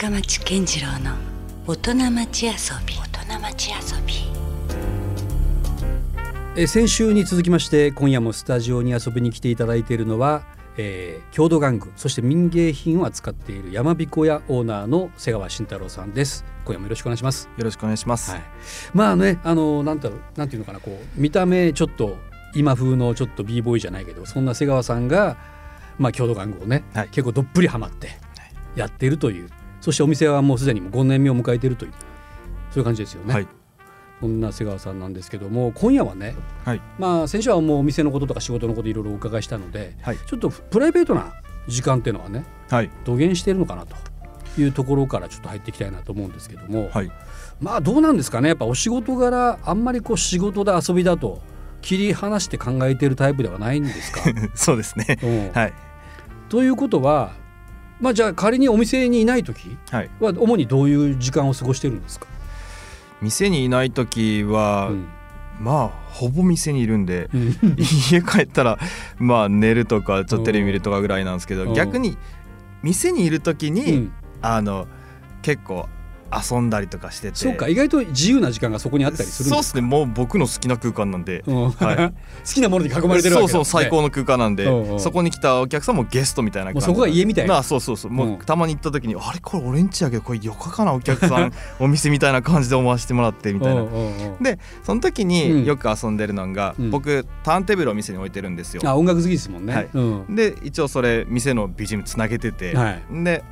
深町健次郎の大人町遊び。大人町遊び。えー先週に続きまして今夜もスタジオに遊びに来ていただいているのは、えー郷土玩具そして民芸品を扱っている山彦屋オーナーの瀬川慎太郎さんです。今夜もよろしくお願いします。よろしくお願いします。はい、まあねあのなんだろうなんていうのかなこう見た目ちょっと今風のちょっと b ボーイじゃないけどそんな瀬川さんがまあ郷土玩具をね、はい。結構どっぷりハマってやっているというそしてお店はもうすでにもう5年目を迎えているというそういう感じですよね。はい。そんな瀬川さんなんですけども今夜はね、はい。まあ先週はもうお店のこととか仕事のこといろいろお伺いしたので、はい。ちょっとプライベートな時間っていうのはねはい。土減しているのかなというところからちょっと入っていきたいなと思うんですけども、はい。まあどうなんですかねやっぱお仕事柄あんまりこう仕事で遊びだと切り離して考えているタイプではないんですか、そうですね。うん。はい。ということはまあじゃあ仮にお店にいない時はい。は主にどういう時間を過ごしてるんですか、店にいない時は、うん。まあほぼ店にいるんでうん。家帰ったらまあ寝るとかちょっとテレビ見るとかぐらいなんですけうん。ど逆に店にいる時に、うん。あの結構遊んだりとかしてて。そうか意外と自由な時間がそこにあったりするそうですすねもう僕の好きな空間なんで。うん。はい。好きなものに囲まれてるわけだ。そうそう最高の空間なんで、うんうん。そこに来たお客さんもゲストみたいな感じもうそこが家みたいな。なそうそうそう。もう、うん。たまに行った時にあれこれ俺んちやけどこれよかかなお客さんお店みたいな感じで思わせてもらってみたいな。うんでその時うん。によく遊んでるのが、うん。僕ターンテーブルを店に置いてるんですよ、あ音楽好きですもんね、はい。うん。で一応それ店の BGM つなげてて、はい。で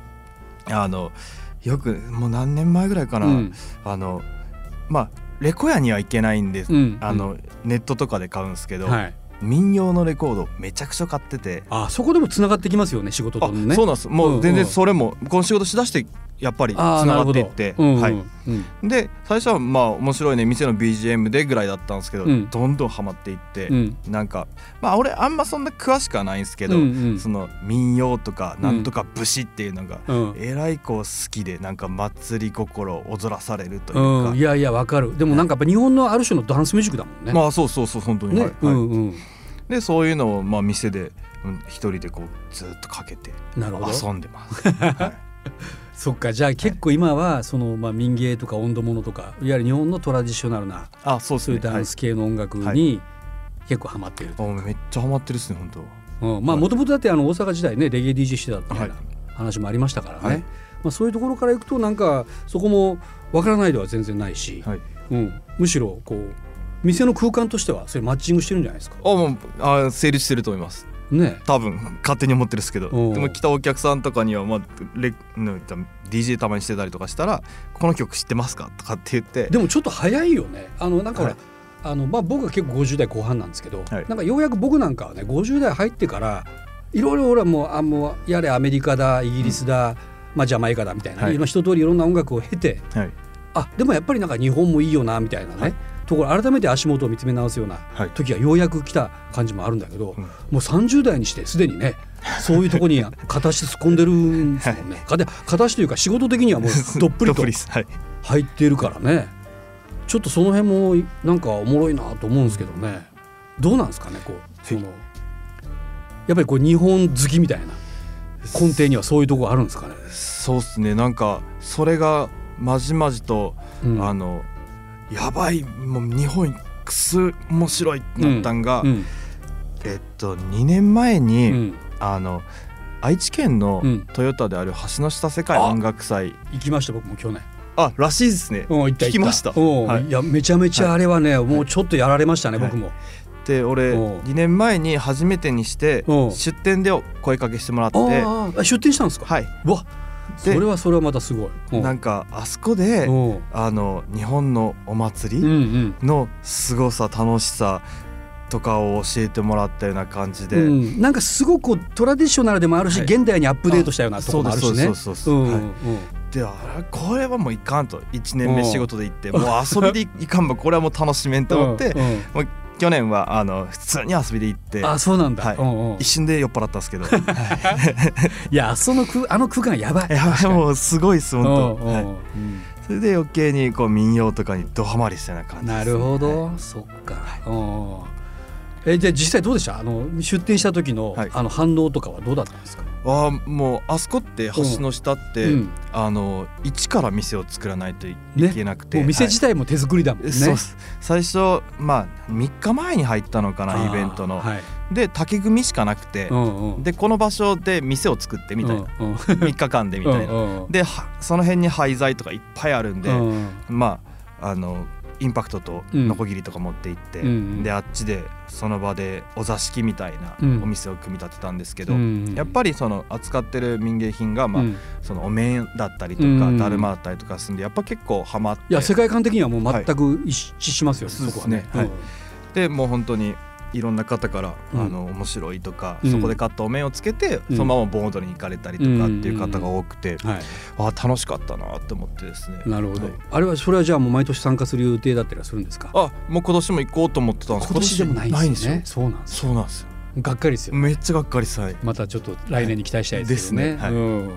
あのよくもう何年前ぐらいかな、うん。あのまあレコヤには行けないんです、うん。あのネットとかで買うんですけど、はい、民謡のレコードめちゃくちゃ買ってて。あそこでもつながってきますよね仕事とね。そうなんです。もう全然それもこの仕事しだしてやっぱりつながっていって、うんうんはい、うんで最初はまあ面白いね店の BGM でぐらいだったんですけど、うん。どんどんハマっていって、うん。なんかまあ俺あんまそんな詳しくはないんですけど、うん。うんその民謡とかなんとか武士っていうのが、うん。えらいこう好きでなんか祭り心を踊らされるというか、うん、いやいやわかる。でもなんかやっぱ日本のある種のダンスミュージックだもんね。まあそうそうそう本当に、ね、はい、はい。うんうん、でそういうのをまあ店でうん一人でこうずっとかけて遊んでます。はいそっか。じゃあ結構今はその、まあ、民芸とか温度物とかいわゆる日本のトラディショナルなあそうね。そういうダンス系の音楽はに結構ハマっていると、はめっちゃハマってるっすね本当。うん、まあはい。もともとだってあの大阪時代ねレゲエ DJ してたみたいなはい。話もありましたからね、はい。まあ、そういうところからいくとなんかそこもわからないでは全然ないし、はい。うん、むしろこう店の空間としてはそれマッチングしてるんじゃないですか？あもうあ成立してると思います。ね。多分勝手に思ってるんですけど。でも来たお客さんとかには、まあ、レ DJ たまにしてたりとかしたら「この曲知ってますか?」とかって言って。でもちょっと早いよね。あのなんかはい。あのまあ、僕は結構50代後半なんですけど、はい。なんかようやく僕なんかはね50代入ってからいろいろ俺はもうあもうやれアメリカだイギリスだ、まあ、ジャマイカだみたいな、はい。一通りいろんな音楽を経てはい。あでもやっぱりなんか日本もいいよなみたいなね、はいところ改めて足元を見つめ直すようなはい。時がようやく来た感じもあるんだけど、うん。もう30代にしてすでにねそういうところに片足突っ込んでるんですもんね。片片足というか仕事的にはもう どっぷりと入っているからね。ちょっとその辺もなんかおもろいなと思うんですけどね。どうなんですかねこうそのやっぱりこう日本好きみたいな根底にはそういうところあるんですかね？そうっすね。なんかそれがまじまじと、うん。あのやばいもう日本くす面白いってなったんが、うんえっと2年前うに、ん。あの愛知県のうん。トヨタである橋の下世界音楽祭。行きました僕も去年。あらしいですね。聞きました。うん。はい。いやめちゃめちゃあれはね、もうちょっとやられましたね、はい。僕も。で俺おう2年前に初めてにして出店で声かけしてもらって。出店したんですか？はい、うわそでれはそれはまたすごい。うん。なんかあそこでうん。あの日本のお祭うんりうん。の凄さ楽しさとかを教えてもらったような感じで、うん、なんかすごくトラディショナルでもあるし、はい。現代にアップデートしたようなところもあるしね。そうであれこれはもういかんと。1年目仕事で行ってもう遊びでいかんばこれはもう楽しめんと思って、うんうん。もう去年はあの普通に遊びで行ってあそうなんだ、はい。うんうん。一瞬で酔っ払ったんですけど。いやその空あの空間やばい。いやもうすごいです本当、それで余計にこう民謡とかにドハマりしたような感じです、なるほど、はい。そっか、うん。えじゃあ実際どうでした？あの出店した時の,、はい。あの反応とかはどうだったんですか？あーもうあそこって橋の下って、うん。あの一から店を作らないといねけなくて、もう店自体も手作りだもんね。そうっす。最初まあ3日前に入ったのかなイベントの、はい。で竹組しかなくて、うんうん。でこの場所で店を作ってみたいな、うんうん 3日間でみたいな、うんうんではその辺に廃材とかいっぱいあるんで、うん。まああのインパクトとうん。ノコギリとか持って行って、うんうん。であっちでその場でお座敷みたいなうん。お店を組み立てたんですけど、うんやっぱりその扱ってる民芸品が、まあうん。そのお面だったりとか、うんだるまだったりとかするんでやっぱ結構ハマって。いや世界観的にはもう全く一致しますよね。はい。そこはね。そうですねでもう本当にいろんな方から、うんあの面白いとか、うんそこで買ったお面をつけて、うんそのまま盆踊りに行かれたりとかっていう方が多くて。あ楽しかったなと思ってですねなるほどはい。あれはそれはじゃあもう毎年参加する予定だったりはするんですか？あもう今年も行こうと思ってたんです今年でもないんですね。そうなんですよ。そうなんですよがっかりですよ。めっちゃがっかりさいまたちょっと来年に期待したいですね。ですねはいうん。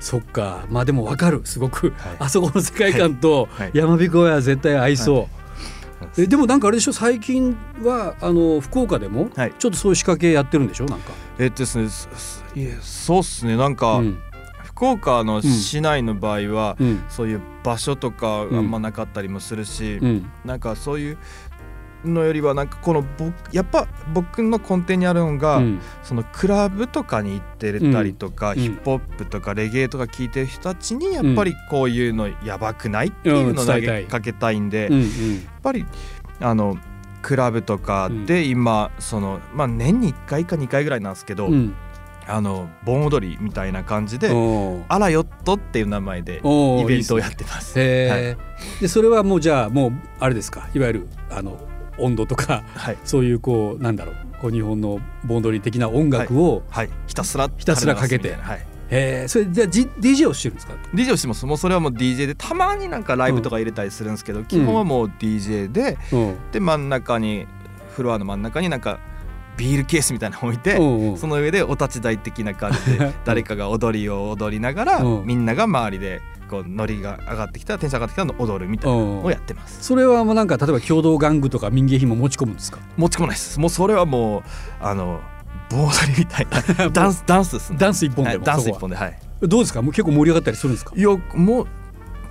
そっか。まあでもわかる。すごく、はいあそこの世界観とはい山彦は絶対合いそう。はいえでもなんかあれでしょ最近はあの福岡でもはい。ちょっとそういう仕掛けやってるんでしょなんか。えですねそうっすね。なんか、うん。福岡の市内の場合は、うん。そういう場所とかあんまなかったりもするし、うん。なんかそういうのよりはなんかこの僕やっぱ僕の根底にあるのが、うん。そのクラブとかに行ってたりとか、うん。ヒップホップとかレゲエとか聞いてる人たちにやっぱりこういうのやばくないっていうのを投げかけたいんで、うんやっぱりあのクラブとかで今その、まあ、年に1回か2回ぐらいなんですけど、うん。うんあの盆踊りみたいな感じでおー「あらよっと」っていう名前でイベントをやってます。すねへーでそれはもうじゃあもうあれですか？いわゆるあの温度とかはい、そういうこうなんだろうこう日本の盆踊り的な音楽を、はい、ひたすらひたすらかけて。はい。へー。それじゃあ、G、DJ をしてるんですか？DJ をしてます。もうそれはもう DJ でたまになんかライブとか入れたりするんですけど、基本はもう DJ でうん。で真ん中にフロアの真ん中になんかビールケースみたいなの置いて、うんうん。その上でお立ち台的な感じで 誰かが踊りを踊りながら、うん。みんなが周りでこうノリが上がってきたらテンション上がってきたら踊るみたいなのをやってます。それはもうなんか例えば共同玩具とか民芸品も持ち込むんですか？持ち込まないです。もうそれはもうあの盆踊りみたいな。ダンスダンスですね。ダンス一本でも、はいダンス一本ではい。どうですか？もう結構盛り上がったりするんですか？いやもう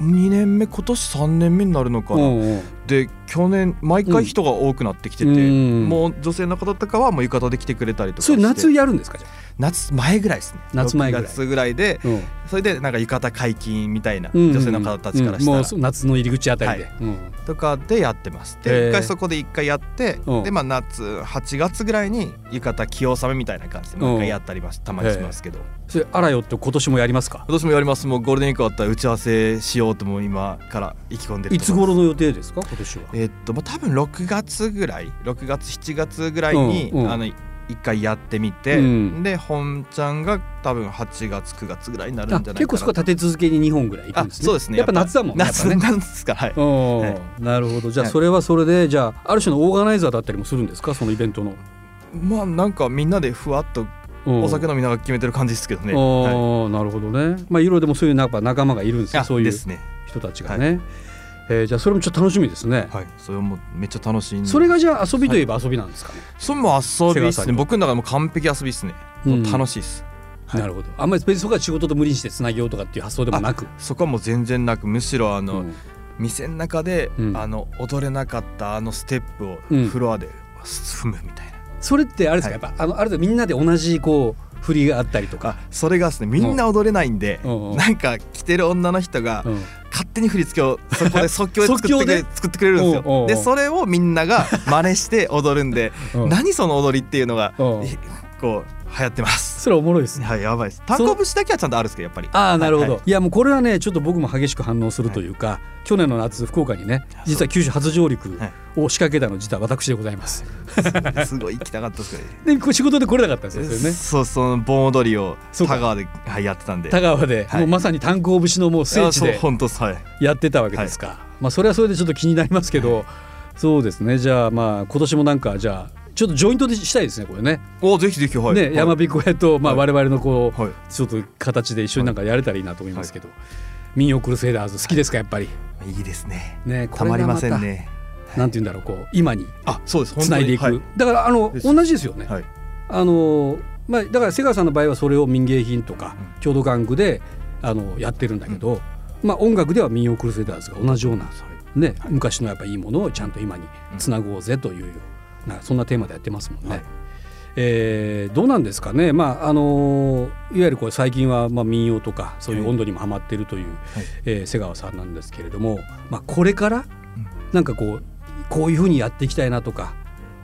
2年目今年3年目になるのかな、うんうん。で去年毎回人が多くなってきてて、うんもう女性の方とかはもう浴衣で来てくれたりとかそれ夏やるんですかじゃ夏前ぐらいですね。夏前ぐらい。6月ぐらいであ、うん。それでなんか浴衣解禁みたいなうん。女性の方たちからしたら、うん。もう夏の入り口あたりで、はうん。とかでやってます。で一回そこで一回やって、うん。でまあ夏8月ぐらいに浴衣清納めみたいな感じでもう一回やったります。たまにしますけど。それあらよって今年もやりますか？今年もやります。もうゴールデンウィーク終わったら打ち合わせしようともう今から意気込んでるいつ頃の予定ですか？今年は。えっとまあ多分6月ぐらい6月7月ぐらいに、あの一回やってみて、うん。で本ちゃんが多分8月9月ぐらいになるんじゃあないかな結構そこは立て続けに2本ぐらい行くんですね。あそうですね。やっぱ夏だもんね夏ね。夏ですかはい。はなるほど。じゃあはい。それはそれでじゃあある種のオーガナイザーだったりもするんですか？そのイベントの。まあなんかみんなでふわっとお酒の飲みながら決めてる感じですけどね、おはい。ーなるほどね。まあいろいろでもそういうなんか仲間がいるんですよあそういう人たちがね、えーじゃあそれもちょっと楽しみですね、はい。それもめっちゃ楽しいそれがじゃあ遊びといえば遊びなんですかね、それも遊びですね。僕の中でもう完璧遊びですね、もう楽しいです。はい。なるほど。あんまり別にそこは仕事と無理にしてつなげようとかっていう発想でもなく。そこはもう全然なく。むしろあの、うん。店の中で、うん。あの踊れなかったあのステップをうん。フロアで踏むみたいな、それってあれですか、はい。やっぱあのある程度みんなで同じこう振りがあったりとか。あ、それがですね。みんな踊れないんで、うん。うん。なんか着てる女の人がうん勝手に振り付けをそこで即興で作ってくれ作ってくれるんですよ。でそれをみんなが真似して踊るんで うん。何その踊りっていうのがこう流行ってます。それはおもろいですね。はいやばいです。単行節だけはちゃんとあるんですけどやっぱり。ああなるほど、、はい。やもうこれはねちょっと僕も激しく反応するというか、去年の夏福岡にね実は九州初上陸はい。を仕掛けたの実は私でございます。は いすごい行きたかった ですけどで仕事で来れなかったんですよね。そうその盆踊りを田川で、はい、やってたんで。田川で、はい。もうまさに炭鉱節のもう聖地でやってたわけですか、まあそれはそれでちょっと気になりますけど、そうですね。じゃあまあ今年もなんかじゃあちょっとジョイントでしたいですねこれね。おぜひぜひはい。ね、はい山彦屋と、まあ、はい。我々のこう、はい。ちょっと形で一緒になんかやれたらいいなと思いますけど、民謡クルセイダーズ好きですかやっぱり？いいですね。ねこたまりませんね。なんて言うんだろうこう今にあそうです。つないでいく、はい。だからあの同じですよね。はい。あのまあ、だから瀬川さんの場合はそれを民芸品とかうん。郷土玩具であのやってるんだけど、まあ、音楽では民謡クルセダーズが同じような、ね昔のやっぱいいものをちゃんと今につなごうぜというようなそんなテーマでやってますもんね。はい。えーどうなんですかね、まああのいわゆるこれ最近はまあ民謡とかそういう温度にもハマってるという、えー瀬川さんなんですけれども、まあ、これからなんかこうこういうふうにやっていきたいなとか、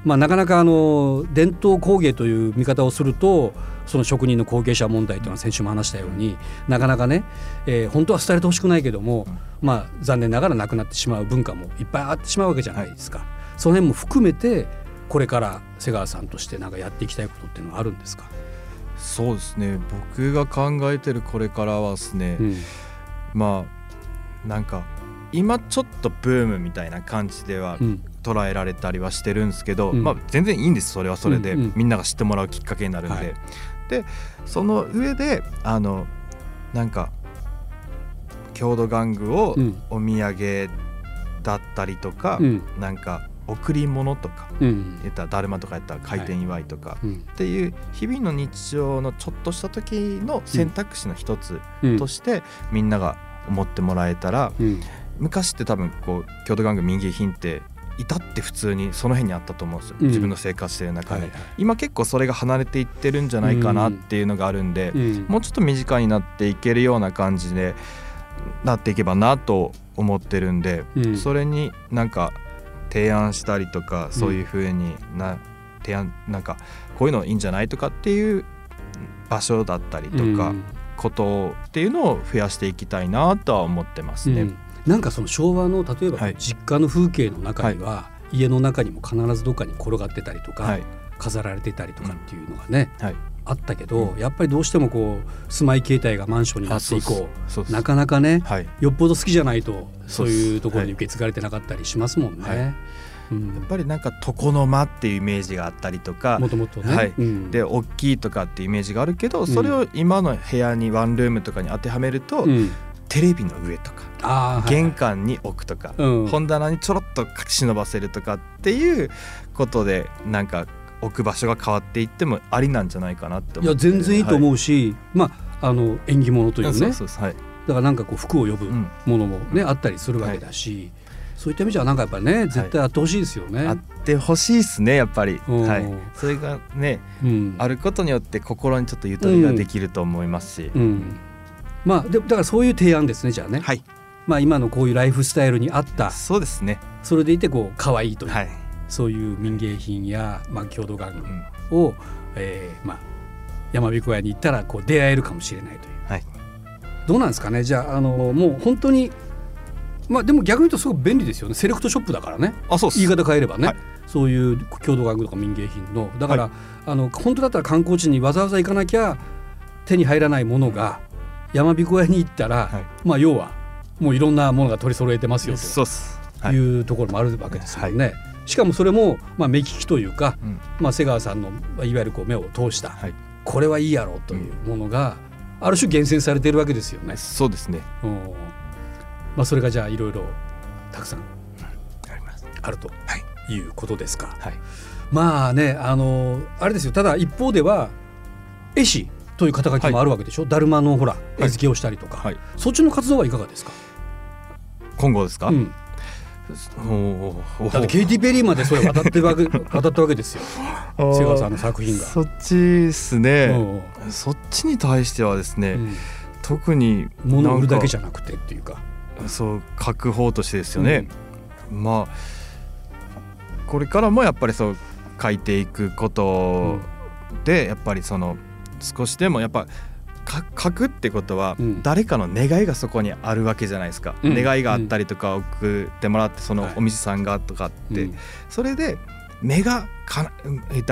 まあ、なかなかあの伝統工芸という見方をするとその職人の後継者問題というのは先週も話したようになかなかね、えー本当は廃れてほしくないけども、まあ、残念ながらなくなってしまう文化もいっぱいあってしまうわけじゃないですか。その辺も含めてこれから瀬川さんとしてなんかやっていきたいことっていうのはあるんですか、そうですね。僕が考えてるこれからはですね、うん。まあなんか今ちょっとブームみたいな感じではうん。捉えられたりはしてるんですけど、うん。まあ全然いいんですそれはそれで、うんうんみんなが知ってもらうきっかけになるんで、はい。でその上であのなんか郷土玩具をうん。お土産だったりとか、うん。なんか贈り物とかうん。言ったらだるまとかやったら開店祝いとか、うん。っていう日々の日常のちょっとした時の選択肢の一つうん。としてみんなが思ってもらえたら、うん。昔って多分こう郷土玩具民芸品って至って普通にその辺にあったと思うんですよ、うん。自分の生活してる中で、はいはい。今結構それが離れていってるんじゃないかなっていうのがあるんで、うん。もうちょっと身近になっていけるような感じでなっていけばなと思ってるんで、うん。それになんか提案したりとかそういう風にな、提案なんかこういうのいいんじゃないとかっていう場所だったりとか、うん。ことっていうのを増やしていきたいなとは思ってますね。うん。なんかその昭和の例えばはい。実家の風景の中には、家の中にも必ずどっかに転がってたりとか、はい。飾られてたりとかっていうのがね、はいあったけど、やっぱりどうしてもこう住まい形態がマンションになって以う。なかなかねはい。よっぽど好きじゃないとそういうところに受け継がれてなかったりしますもんね。はい。うん。やっぱりなんか床の間っていうイメージがあったりとかもともとね、はい。うん。で大きいとかっていうイメージがあるけどそれを今の部屋にワンルームとかに当てはめると、うん。テレビの上とか玄関に置くとか、うん。本棚にちょろっと忍ばせるとかっていうことでなんか置く場所が変わっていってもありなんじゃないかなっていや全然いいと思うし、まああの縁起物というはい、ねそうそうはい、だからなんかこう服を呼ぶうん。ものもね、あったりするわけだし、そういった意味じゃなんかやっぱりね絶対あってほしいですよね。あってほしいですねやっぱり、うん。はい、それがねうん。あることによって心にちょっとゆとりができると思いますし、うん、まあでだからそういう提案ですねじゃあね、はい。まあ、今のこういうライフスタイルに合った。そうですね。それでいてこう可愛いという、はい、そういう民芸品や、まあ、郷土玩うん。具を、えーまあ、山彦屋に行ったらこう出会えるかもしれないという。はい。どうなんですかね？じゃああのもう本当にまあでも逆に言うとすごく便利ですよね。セレクトショップだからね。あそう言い方変えればね、はい。そういう郷土玩具とか民芸品の。だから、はあの本当だったら観光地にわざわざ行かなきゃ手に入らないものが山彦屋に行ったら、はい。まあ要はもういろんなものが取り揃えてますよとい、いうところもあるわけですよね。しかもそれも、まあ、目利きというか、うん。まあ、瀬川さんのまあいわゆるこう目を通した、はい。これはいいやろうというものが、ある種厳選されているわけですよね。そうですね。うん。まあ、それがじゃあいろいろたくさんあるということですか。はい。まあねあのあれですよ。ただ一方では絵師という肩書きもあるわけでしょ、だるまのほら絵付けをしたりとか、はい。そっちの活動はいかがですか、今後ですか、うん、だってケイティ・ペリーまでそれ渡ってるわけ 渡ったわけですよ。瀬川さんの作品が。そっちですね、うん。そっちに対してはですね、うん。特に物を売るだけじゃゃなくてっていうか。そう書く方としてですよね、まあこれからもやっぱりそう書いていくことでやっぱりその少しでもやっぱか書くってことはうん。誰かの願いがそこにあるわけじゃないですか、うん。願いがあったりとか送ってもらってそのはい。お店さんがとかって、うん。それで目がかな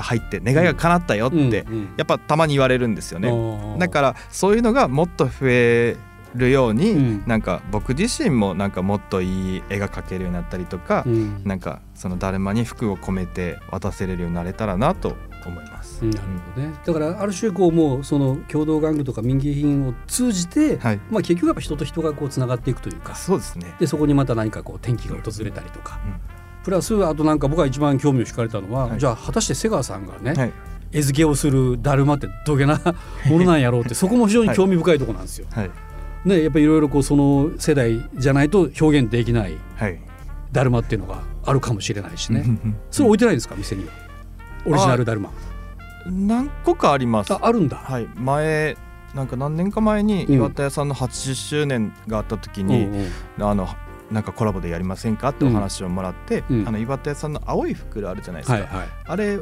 入って願いが叶ったよって、うん。うん。やっぱたまに言われるんですよね。ねだからそういうのがもっと増えるように、うん。なんか僕自身もなんかもっといい絵が描けるようになったりとか、うん。なんかそのだるまに服を込めて渡せれるようになれたらなと思います。なるほどね。だからある種こうもうその共同玩具とか民芸品を通じて、はい、まあ結局やっぱ人と人がこうつながっていくというか、そうですね。でそこにまた何かこう転機が訪れたりとか、うんプラスあとなんか僕が一番興味を惹かれたのは、はいじゃあ果たして瀬川さんがね、はい、餌付けをするだるまってどげな ものなんやろうってそこも非常に興味深いところなんですよ。はいね、やっぱりいろいろこうその世代じゃないと表現できないはいだるまっていうのがあるかもしれないしね。それ置いてないんですか店には？オリジナルだるま。何個かありますああるんだ。はい前なんか何年か前にうん岩田屋さんの80周年があった時うんに、うんあのなんかコラボでやりませんか？ってお話をもらって、うんあの岩田屋さんの青い袋あるじゃないですか、はいはい。あれ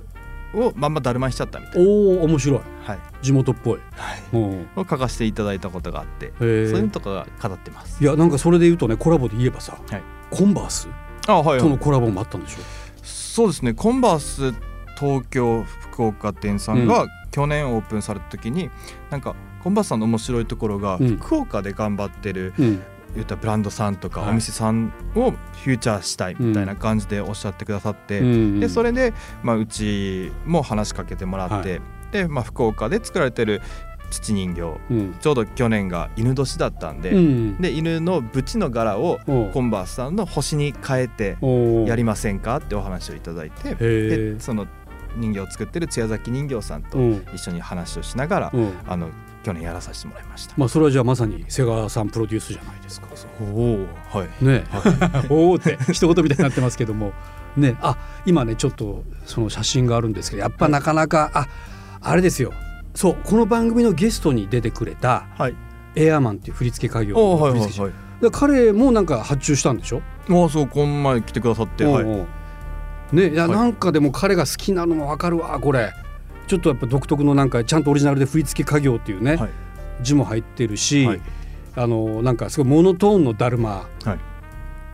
をまんまだるまにしちゃったみたいな、おお面白い。はい地元っぽい。はい、うん。を書かせていただいたことがあって、へそういうえの。とかが飾ってます。いやなんかそれで言うとねコラボで言えばさ、はいコンバースあはい、とのコラボもあったんでしょ？そうですねコンバース東京福岡店さんが去年オープンされた時に、なんかコンバースさんの面白いところが、うん福岡で頑張ってるうん。言ったらブランドさんとかはいお店さんをフューチャーしたいみたいな感じでおっしゃってくださって、でそれれで、まあ、うちも話しかけてもらって、はで、まあ、福岡で作られてる土人形うん。ちょうど去年が犬年だったんで,、うん。で犬のブチの柄をコンバースさんの星に変えてやりませんかってお話をいただいてで。その人形を作ってる津屋崎人形さんとうん。一緒に話をしながら、うん。あの去年やらさせてもらいました。まあそれはじゃあまさに瀬川さんプロデュースじゃないですか。おおはいね、おおって一言みたいになってますけども、ね、あ今ねちょっとその写真があるんですけど、やっぱなかなか、ああれですよ。そうこの番組のゲストに出てくれたはいエアーマンっていう振付家業おーはい振付師はいはいで彼もなんか発注したんでしょ？ああそうこの前来てくださって、はい、おうおうねいや、はい。なんかでも彼が好きなのもわかるわこれ。ちょっとやっぱ独特のなんかちゃんとオリジナルで振付家業っていうね、はい。字も入ってるし、はい。あのなんかすごいモノトーンのだるま、はい。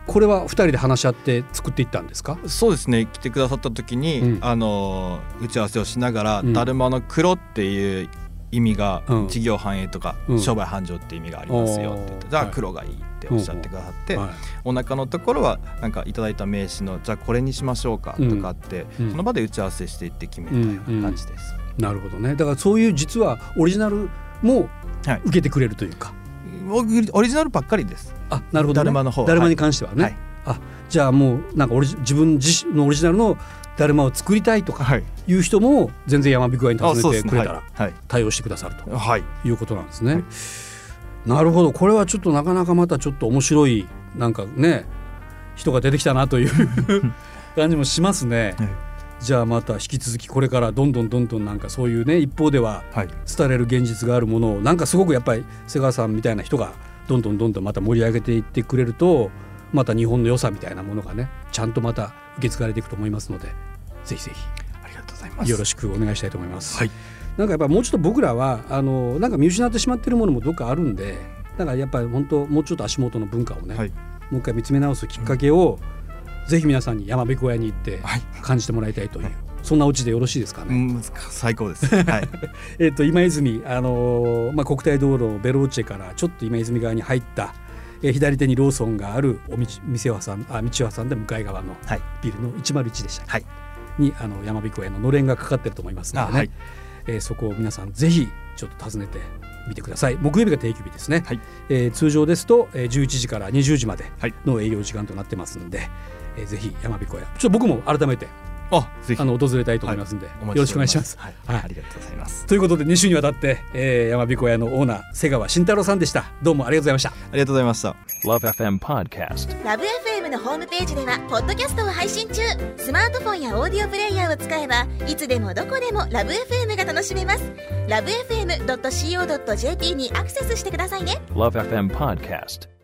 これは二人で話し合って作っていったんですか？そうですね。来てくださった時に、うん。あのー打ち合わせをしながら、うん。だるまの黒っていう意味がうん。事業繁栄とか、うん。商売繁盛って意味がありますよって言ってじゃあはい黒がいいっておっしゃってくださって、はいお腹のところはなんかいただいた名刺のじゃあこれにしましょうかとかって、うんその場で打ち合わせしていって決めたような感じです。なるほどねだからそういう実はオリジナルもはい受けてくれるというか、オリオリジナルばっかりです。あなるほど、ね、だるまの方だるまに関してはね、はいあじゃあもうなんかオリジ自分自身のオリジナルのだるまを作りたいとかはい。いう人も全然山彦屋に訪ね。てくれたらはい。対応してくださるとはい。はい。いうことなんですね。はいなるほどこれはちょっとなかなかまたちょっと面白いなんかね人が出てきたなという 感じもしますね。はいじゃあまた引き続きこれからどんどんどんどんなんかそういうね一方でははい。伝えれる現実があるものをなんかすごくやっぱり瀬川さんみたいな人がどんどんどんどんまた盛り上げていってくれるとまた日本の良さみたいなものがねちゃんとまた受け継がれていくと思いますのでぜひぜありがとうございます。ひよろしくお願いしたいと思います。はい。なんかやっぱもうちょっと僕らはあのなんか見失ってしまっているものもどっかあるんでだからやっぱり本当もうちょっと足元の文化をね、はい。もう一回見つめ直すきっかけを、ぜひ皆さんに山彦屋に行ってはい。感じてもらいたいという、そんなオチでよろしいですかね？うん、最高です。はい。えっと今泉あのーまあ国体道路ベローチェからちょっと今泉側に入った、えー左手にローソンがあるお道店を挟んあ道を挟んで向かい側のはい。ビルの101でしたはい。にあの山彦屋ののれんがかかってると思いますのでね、あはい。えーそこを皆さんぜひちょっと訪ねてみてください。木曜日が定休日ですね、はい。えー通常ですと、えー11時から20時まではい。の営業時間となってますので、えーぜひ山彦屋ちょっと僕も改めてあ、ぜひ。あの訪れたいと思いますので、およ待ちしておりろしくお願いします。はい。はいありがとうございます。ということで2週にわたって、えー、山彦屋のオーナー瀬川慎太郎さんでしたどうもありがとうございましたありがとうございました。Love FM Podcast. ラブ f m のホームページではポッドキャストを配信中スマートフォンやオーディオプレイヤーを使えばいつでもどこでもラブ f m が楽しめますラブ FM.co.jp にアクセスしてくださいね Love FM Podcast.